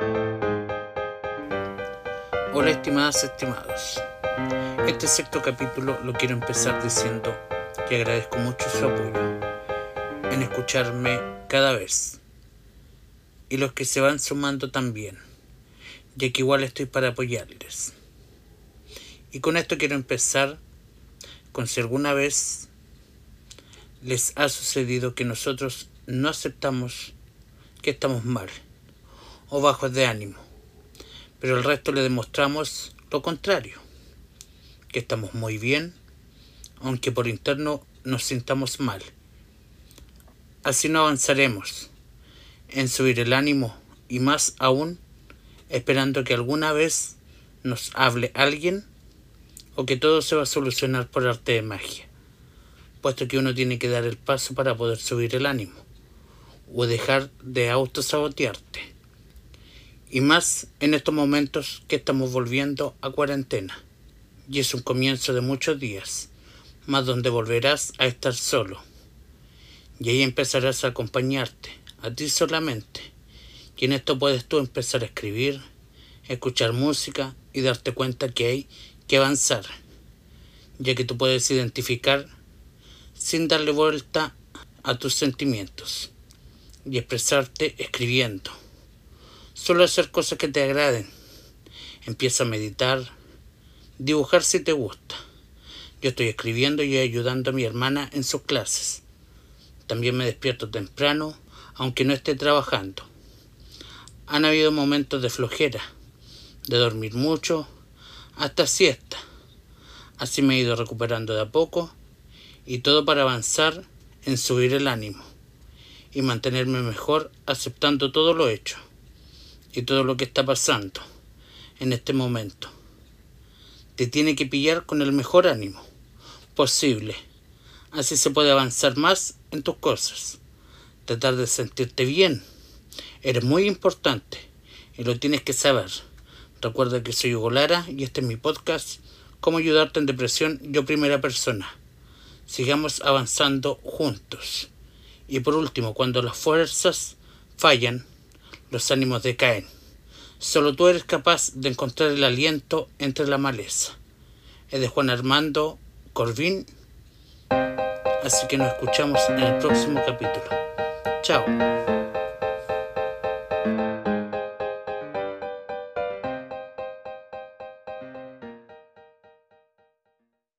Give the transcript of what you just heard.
Hola estimadas, estimados. Este sexto capítulo lo quiero empezar diciendo que agradezco mucho su apoyo en escucharme cada vez. Y los que se van sumando también, ya que igual estoy para apoyarles. Y con esto quiero empezar con si alguna vez les ha sucedido que nosotros no aceptamos que estamos mal o bajos de ánimo pero el resto le demostramos lo contrario, que estamos muy bien, aunque por interno nos sintamos mal. Así no avanzaremos en subir el ánimo y más aún esperando que alguna vez nos hable alguien o que todo se va a solucionar por arte de magia, puesto que uno tiene que dar el paso para poder subir el ánimo o dejar de autosabotearte y más en estos momentos que estamos volviendo a cuarentena. Y es un comienzo de muchos días, más donde volverás a estar solo. Y ahí empezarás a acompañarte, a ti solamente. Y en esto puedes tú empezar a escribir, escuchar música y darte cuenta que hay que avanzar, ya que tú puedes identificar sin darle vuelta a tus sentimientos y expresarte escribiendo Solo hacer cosas que te agraden. Empieza a meditar, dibujar si te gusta. Yo estoy escribiendo y ayudando a mi hermana en sus clases. También me despierto temprano, aunque no esté trabajando. Han habido momentos de flojera, de dormir mucho, hasta siesta. Así me he ido recuperando de a poco y todo para avanzar en subir el ánimo y mantenerme mejor aceptando todo lo hecho y todo lo que está pasando en este momento. Te tiene que pillar con el mejor ánimo posible. Así se puede avanzar más en tus cosas. Tratar de sentirte bien. Eres muy importante y lo tienes que saber. Recuerda que soy Hugo Lara y este es mi podcast Cómo ayudarte en depresión yo primera persona. Sigamos avanzando juntos. Y por último, cuando las fuerzas fallan, los ánimos decaen. Solo tú eres capaz de encontrar el aliento entre la maleza. Es de Juan Armando Corvin. Así que nos escuchamos en el próximo capítulo. Chao.